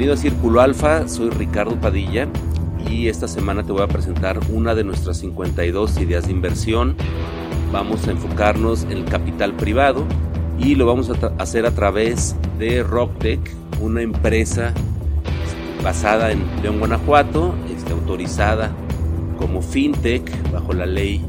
Bienvenido a Círculo Alfa, soy Ricardo Padilla y esta semana te voy a presentar una de nuestras 52 ideas de inversión. Vamos a enfocarnos en el capital privado y lo vamos a hacer a través de RockTech, una empresa basada en León, Guanajuato, este, autorizada como FinTech bajo la ley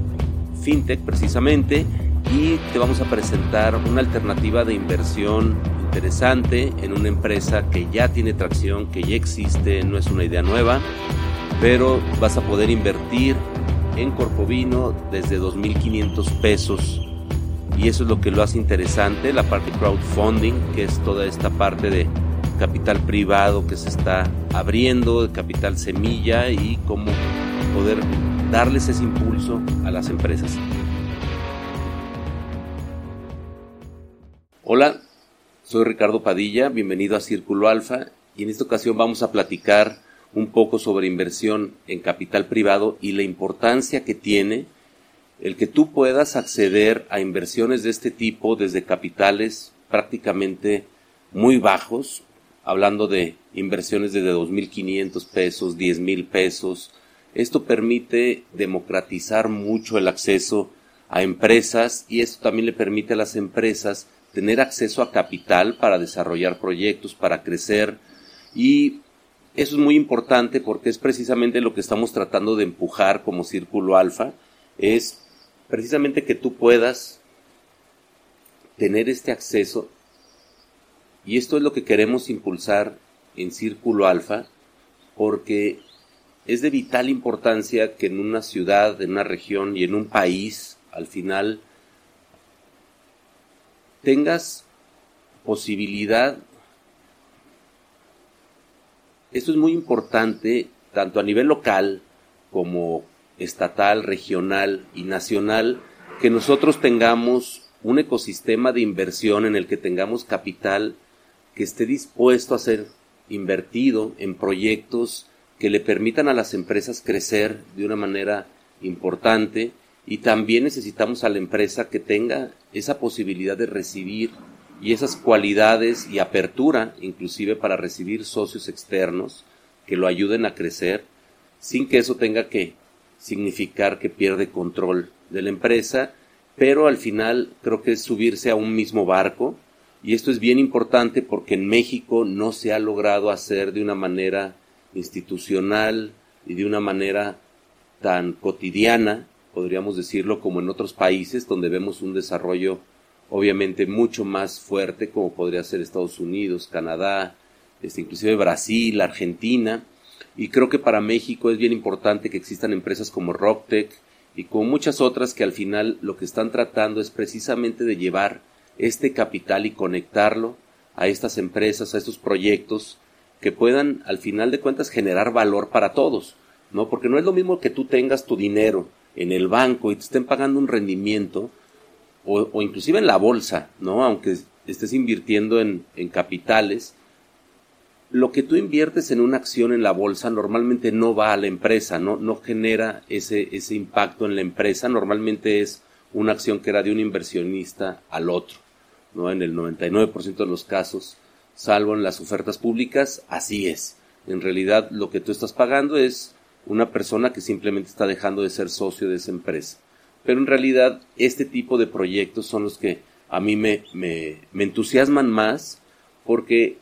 FinTech precisamente y te vamos a presentar una alternativa de inversión interesante en una empresa que ya tiene tracción, que ya existe, no es una idea nueva, pero vas a poder invertir en Corpovino desde 2.500 pesos. Y eso es lo que lo hace interesante, la parte crowdfunding, que es toda esta parte de capital privado que se está abriendo, de capital semilla y cómo poder darles ese impulso a las empresas. Hola, soy Ricardo Padilla, bienvenido a Círculo Alfa y en esta ocasión vamos a platicar un poco sobre inversión en capital privado y la importancia que tiene el que tú puedas acceder a inversiones de este tipo desde capitales prácticamente muy bajos, hablando de inversiones desde 2.500 pesos, 10.000 pesos. Esto permite democratizar mucho el acceso a empresas y esto también le permite a las empresas tener acceso a capital para desarrollar proyectos, para crecer. Y eso es muy importante porque es precisamente lo que estamos tratando de empujar como círculo alfa, es precisamente que tú puedas tener este acceso. Y esto es lo que queremos impulsar en círculo alfa porque es de vital importancia que en una ciudad, en una región y en un país al final tengas posibilidad. Esto es muy importante tanto a nivel local como estatal, regional y nacional, que nosotros tengamos un ecosistema de inversión en el que tengamos capital que esté dispuesto a ser invertido en proyectos que le permitan a las empresas crecer de una manera importante y también necesitamos a la empresa que tenga esa posibilidad de recibir y esas cualidades y apertura inclusive para recibir socios externos que lo ayuden a crecer sin que eso tenga que significar que pierde control de la empresa, pero al final creo que es subirse a un mismo barco. Y esto es bien importante porque en México no se ha logrado hacer de una manera institucional y de una manera tan cotidiana podríamos decirlo, como en otros países donde vemos un desarrollo obviamente mucho más fuerte, como podría ser Estados Unidos, Canadá, este, inclusive Brasil, Argentina. Y creo que para México es bien importante que existan empresas como Rocktech y como muchas otras que al final lo que están tratando es precisamente de llevar este capital y conectarlo a estas empresas, a estos proyectos que puedan al final de cuentas generar valor para todos, ¿no? Porque no es lo mismo que tú tengas tu dinero en el banco y te estén pagando un rendimiento, o, o inclusive en la bolsa, ¿no? Aunque estés invirtiendo en, en capitales, lo que tú inviertes en una acción en la bolsa normalmente no va a la empresa, no, no genera ese, ese impacto en la empresa, normalmente es una acción que era de un inversionista al otro, ¿no? En el 99% de los casos, salvo en las ofertas públicas, así es. En realidad lo que tú estás pagando es una persona que simplemente está dejando de ser socio de esa empresa. Pero en realidad este tipo de proyectos son los que a mí me, me, entusiasman más porque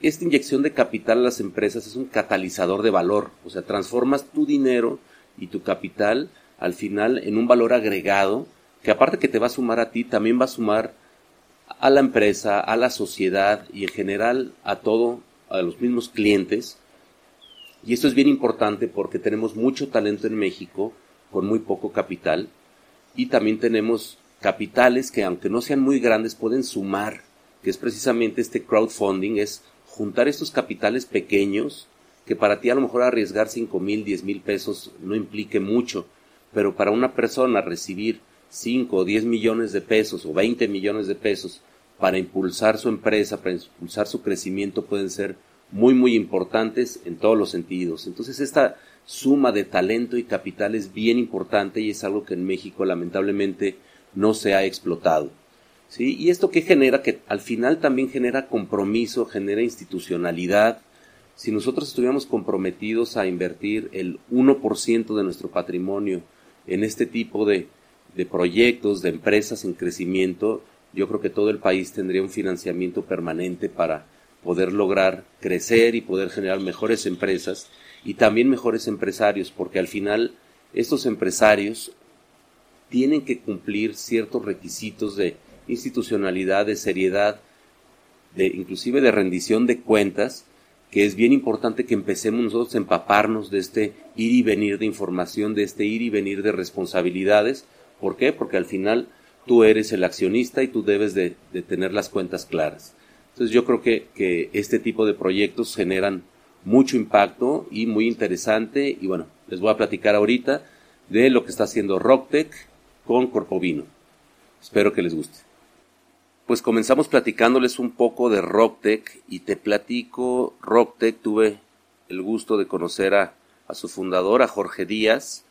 esta inyección de capital a las empresas es un catalizador de valor, o sea, transformas tu dinero y tu capital al final en un valor agregado que aparte que te va a sumar a ti, también va a sumar a la empresa, a la sociedad y en general a todo, a los mismos clientes y esto es bien importante porque tenemos mucho talento en México con muy poco capital y también tenemos capitales que aunque no sean muy grandes pueden sumar, que es precisamente este crowdfunding, es juntar estos capitales pequeños que para ti a lo mejor arriesgar cinco mil, diez mil pesos no implique mucho, pero para una persona recibir 5 o 10 millones de pesos o 20 millones de pesos para impulsar su empresa, para impulsar su crecimiento pueden ser muy, muy importantes en todos los sentidos. Entonces, esta suma de talento y capital es bien importante y es algo que en México lamentablemente no se ha explotado. ¿sí? Y esto que genera, que al final también genera compromiso, genera institucionalidad. Si nosotros estuviéramos comprometidos a invertir el 1% de nuestro patrimonio en este tipo de, de proyectos, de empresas en crecimiento, yo creo que todo el país tendría un financiamiento permanente para poder lograr crecer y poder generar mejores empresas y también mejores empresarios, porque al final estos empresarios tienen que cumplir ciertos requisitos de institucionalidad, de seriedad, de inclusive de rendición de cuentas, que es bien importante que empecemos nosotros a empaparnos de este ir y venir de información, de este ir y venir de responsabilidades. ¿Por qué? Porque al final tú eres el accionista y tú debes de, tener las cuentas claras. Entonces yo creo que, que este tipo de proyectos generan mucho impacto y muy interesante. Y bueno, les voy a platicar ahorita de lo que está haciendo Rocktech con Corpovino. Espero que les guste. Pues comenzamos platicándoles un poco de Rocktech y te platico, Rocktech tuve el gusto de conocer a, a su fundador, a Jorge Díaz,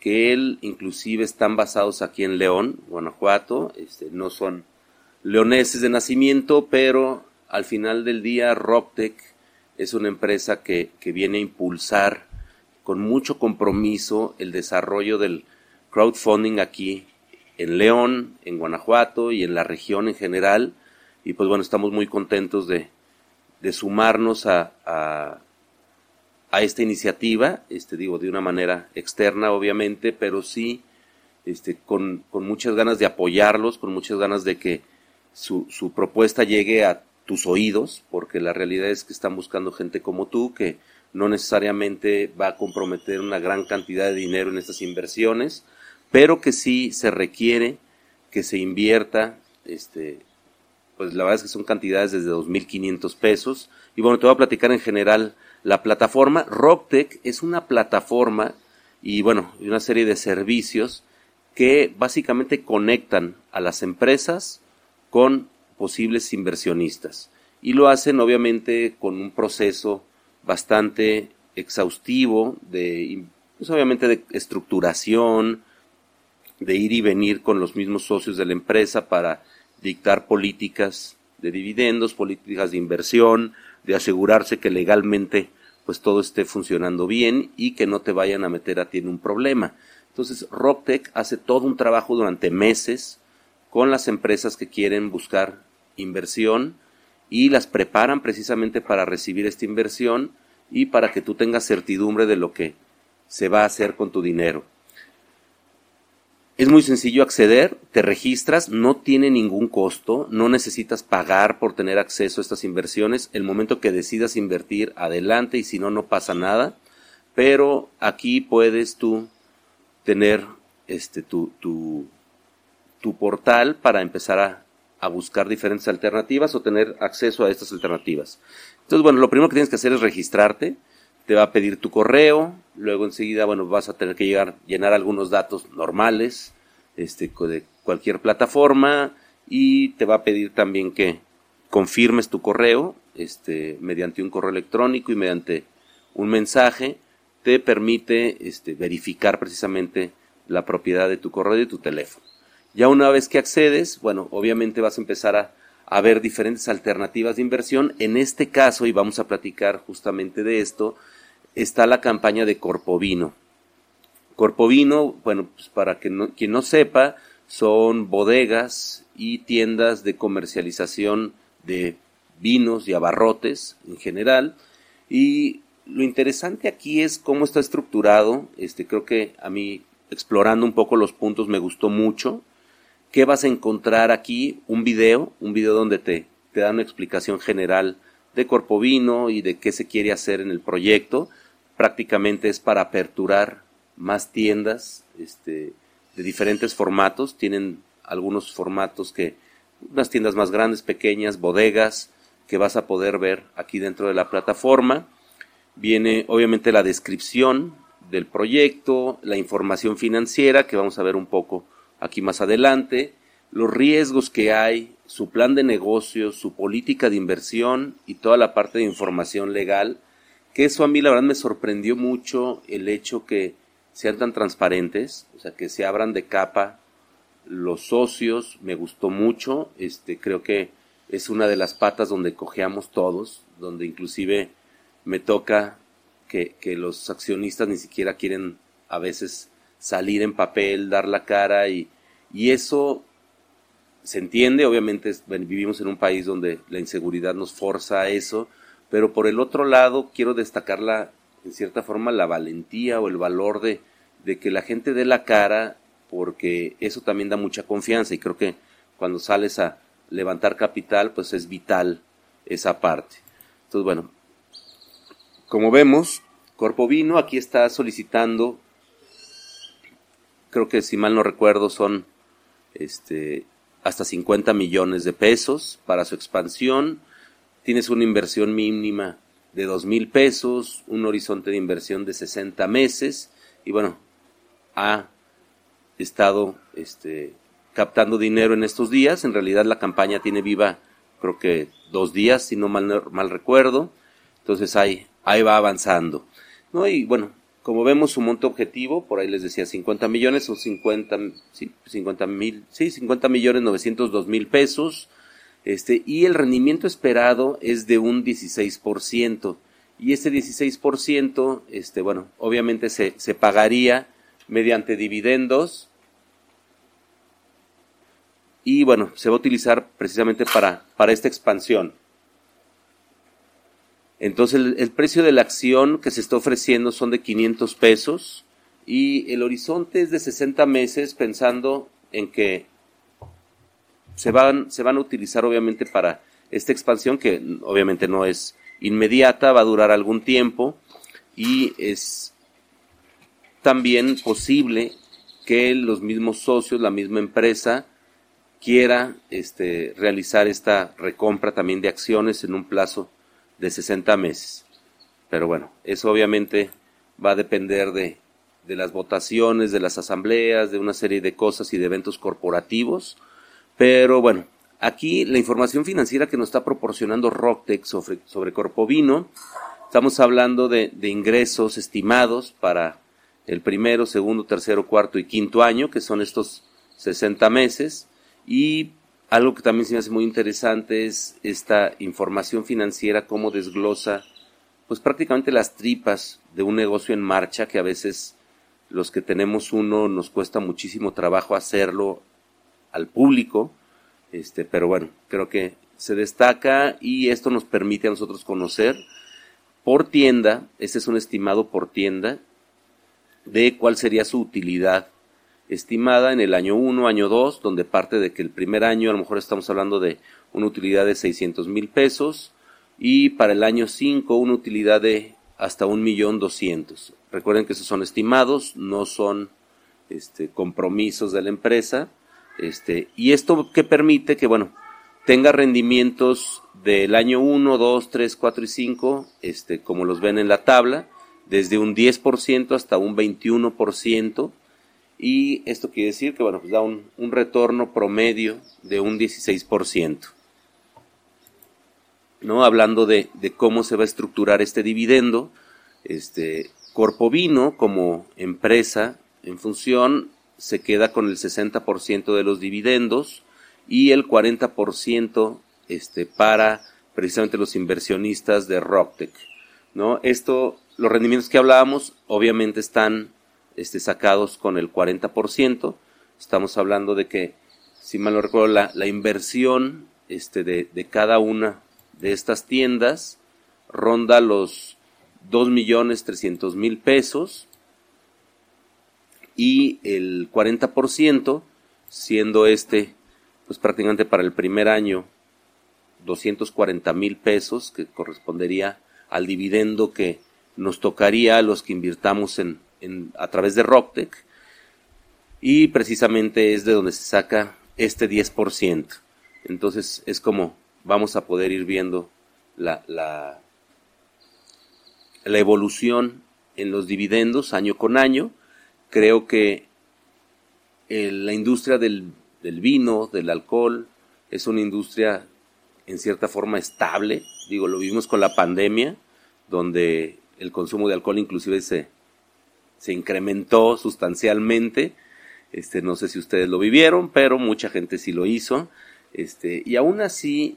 que él inclusive están basados aquí en León, Guanajuato, este, no son leoneses de nacimiento, pero al final del día Rocktech es una empresa que, que viene a impulsar con mucho compromiso el desarrollo del crowdfunding aquí en León, en Guanajuato y en la región en general. Y pues bueno, estamos muy contentos de, de sumarnos a, a, a esta iniciativa, este digo de una manera externa obviamente, pero sí este, con, con muchas ganas de apoyarlos, con muchas ganas de que su, su propuesta llegue a tus oídos, porque la realidad es que están buscando gente como tú que no necesariamente va a comprometer una gran cantidad de dinero en estas inversiones, pero que sí se requiere que se invierta, este, pues la verdad es que son cantidades desde 2.500 pesos. Y bueno, te voy a platicar en general la plataforma Rocktech es una plataforma y bueno, una serie de servicios que básicamente conectan a las empresas con posibles inversionistas. Y lo hacen obviamente con un proceso bastante exhaustivo de, pues obviamente de estructuración, de ir y venir con los mismos socios de la empresa para dictar políticas de dividendos, políticas de inversión, de asegurarse que legalmente pues todo esté funcionando bien y que no te vayan a meter a ti en un problema. Entonces, Rocktech hace todo un trabajo durante meses con las empresas que quieren buscar inversión y las preparan precisamente para recibir esta inversión y para que tú tengas certidumbre de lo que se va a hacer con tu dinero. Es muy sencillo acceder, te registras, no tiene ningún costo, no necesitas pagar por tener acceso a estas inversiones. El momento que decidas invertir, adelante y si no, no pasa nada. Pero aquí puedes tú tener este, tu, tu, tu portal para empezar a, a buscar diferentes alternativas o tener acceso a estas alternativas. Entonces, bueno, lo primero que tienes que hacer es registrarte. Te va a pedir tu correo, luego enseguida, bueno, vas a tener que llegar, llenar algunos datos normales, este, de cualquier plataforma, y te va a pedir también que confirmes tu correo, este, mediante un correo electrónico y mediante un mensaje, te permite este, verificar precisamente la propiedad de tu correo y tu teléfono. Ya una vez que accedes, bueno, obviamente vas a empezar a, a ver diferentes alternativas de inversión. En este caso, y vamos a platicar justamente de esto, está la campaña de Corpovino. Corpovino, bueno, pues para que no, quien no sepa, son bodegas y tiendas de comercialización de vinos y abarrotes en general. Y lo interesante aquí es cómo está estructurado. Este, creo que a mí, explorando un poco los puntos, me gustó mucho. ¿Qué vas a encontrar aquí? Un video, un video donde te, te da una explicación general de Corpovino y de qué se quiere hacer en el proyecto. Prácticamente es para aperturar más tiendas este, de diferentes formatos. Tienen algunos formatos que, unas tiendas más grandes, pequeñas, bodegas, que vas a poder ver aquí dentro de la plataforma. Viene obviamente la descripción del proyecto, la información financiera, que vamos a ver un poco aquí más adelante, los riesgos que hay, su plan de negocio, su política de inversión y toda la parte de información legal, que eso a mí la verdad me sorprendió mucho el hecho que sean tan transparentes, o sea, que se abran de capa los socios, me gustó mucho, este, creo que es una de las patas donde cojeamos todos, donde inclusive me toca que, que los accionistas ni siquiera quieren a veces salir en papel, dar la cara y, y eso se entiende, obviamente vivimos en un país donde la inseguridad nos forza a eso, pero por el otro lado quiero destacar la, en cierta forma la valentía o el valor de, de que la gente dé la cara porque eso también da mucha confianza y creo que cuando sales a levantar capital pues es vital esa parte. Entonces bueno, como vemos, Corpo Vino aquí está solicitando, creo que si mal no recuerdo son este, hasta 50 millones de pesos para su expansión. Tienes una inversión mínima de dos mil pesos, un horizonte de inversión de 60 meses y bueno, ha estado este, captando dinero en estos días. En realidad la campaña tiene viva creo que dos días, si no mal, mal recuerdo. Entonces ahí, ahí va avanzando. ¿no? Y bueno, como vemos su monto objetivo, por ahí les decía 50 millones o 50, sí, 50 mil, sí, 50 millones 902 mil pesos. Este, y el rendimiento esperado es de un 16%. Y ese 16%, este, bueno, obviamente se, se pagaría mediante dividendos. Y bueno, se va a utilizar precisamente para, para esta expansión. Entonces el, precio de la acción que se está ofreciendo son de 500 pesos y el horizonte es de 60 meses pensando en que se van, se van a utilizar obviamente para esta expansión que obviamente no es inmediata, va a durar algún tiempo y es también posible que los mismos socios, la misma empresa, quiera este, realizar esta recompra también de acciones en un plazo de 60 meses. Pero bueno, eso obviamente va a depender de, de las votaciones, de las asambleas, de una serie de cosas y de eventos corporativos. Pero bueno, aquí la información financiera que nos está proporcionando Rocktech sobre, sobre Corpovino, estamos hablando de, de ingresos estimados para el primero, segundo, tercero, cuarto y quinto año, que son estos 60 meses, y algo que también se me hace muy interesante es esta información financiera, cómo desglosa pues prácticamente las tripas de un negocio en marcha que a veces los que tenemos uno nos cuesta muchísimo trabajo hacerlo al público, este, pero bueno, creo que se destaca y esto nos permite a nosotros conocer por tienda, este es un estimado por tienda, de cuál sería su utilidad estimada en el año 1, año 2, donde parte de que el primer año a lo mejor estamos hablando de una utilidad de 600 mil pesos y para el año 5 una utilidad de hasta un millón doscientos. Recuerden que esos son estimados, no son este, compromisos de la empresa. Este, y esto que permite que, bueno, tenga rendimientos del año 1, 2, 3, 4 y 5, este, como los ven en la tabla, desde un 10% hasta un 21%, y esto quiere decir que bueno, pues da un, un retorno promedio de un 16%. ¿no? Hablando de, de, cómo se va a estructurar este dividendo, este Corpovino como empresa en función se queda con el 60% de los dividendos y el 40% este, para precisamente los inversionistas de Rocktech. ¿no? Esto, los rendimientos que hablábamos, obviamente están este, sacados con el 40%. Estamos hablando de que, si mal no recuerdo, la, la inversión este, de, de, cada una de estas tiendas ronda los 2.300.000 pesos y el 40% siendo este pues prácticamente para el primer año 240 mil pesos que correspondería al dividendo que nos tocaría a los que invirtamos en, a través de Rocktech y precisamente es de donde se saca este 10%. Entonces es como vamos a poder ir viendo la, la, evolución en los dividendos año con año. Creo que la industria del, del vino, del alcohol, es una industria en cierta forma estable. Digo, lo vimos con la pandemia, donde el consumo de alcohol inclusive se, se incrementó sustancialmente. Este, no sé si ustedes lo vivieron, pero mucha gente sí lo hizo. Este, y aún así,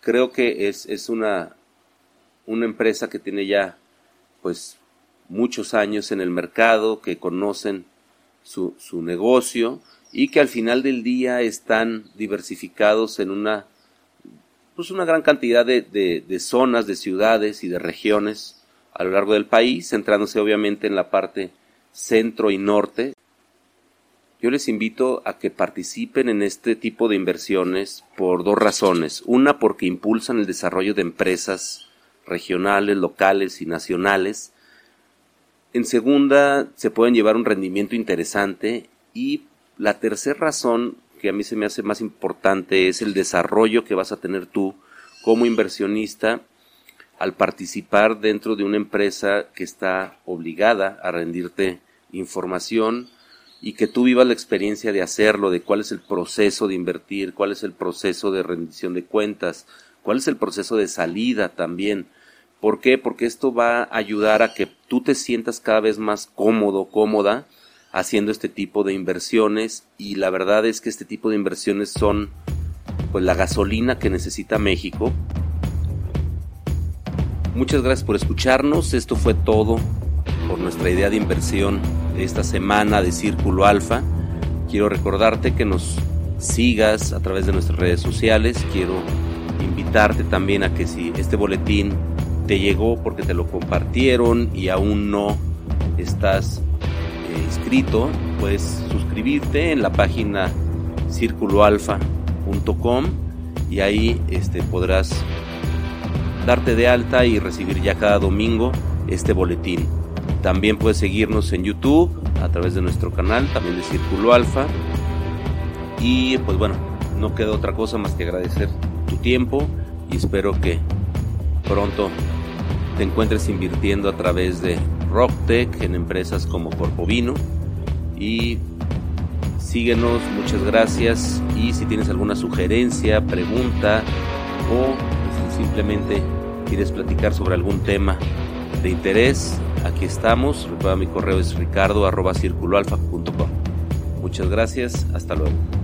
creo que es, es una, una empresa que tiene ya, pues, muchos años en el mercado, que conocen su, su negocio y que al final del día están diversificados en una, pues una gran cantidad de, de, de zonas, de ciudades y de regiones a lo largo del país, centrándose obviamente en la parte centro y norte. Yo les invito a que participen en este tipo de inversiones por dos razones. Una, porque impulsan el desarrollo de empresas regionales, locales y nacionales. En segunda, se pueden llevar un rendimiento interesante. Y la tercera razón, que a mí se me hace más importante, es el desarrollo que vas a tener tú como inversionista al participar dentro de una empresa que está obligada a rendirte información y que tú vivas la experiencia de hacerlo, de cuál es el proceso de invertir, cuál es el proceso de rendición de cuentas, cuál es el proceso de salida también. ¿Por qué? Porque esto va a ayudar a que tú te sientas cada vez más cómodo, cómoda, haciendo este tipo de inversiones y la verdad es que este tipo de inversiones son pues la gasolina que necesita México Muchas gracias por escucharnos. Esto fue todo por nuestra idea de inversión de esta semana de Círculo Alfa. Quiero recordarte que nos sigas a través de nuestras redes sociales. Quiero invitarte también a que si este boletín te llegó porque te lo compartieron y aún no estás eh, inscrito, puedes suscribirte en la página circuloalfa.com y ahí este, podrás darte de alta y recibir ya cada domingo este boletín. También puedes seguirnos en YouTube a través de nuestro canal, también de Círculo Alfa. Y pues bueno, no queda otra cosa más que agradecer tu tiempo y espero que pronto te encuentres invirtiendo a través de RockTech en empresas como Corpovino. Y síguenos, muchas gracias. Y si tienes alguna sugerencia, pregunta o simplemente quieres platicar sobre algún tema de interés, aquí estamos. Recuerda mi correo es ricardo Muchas gracias, hasta luego.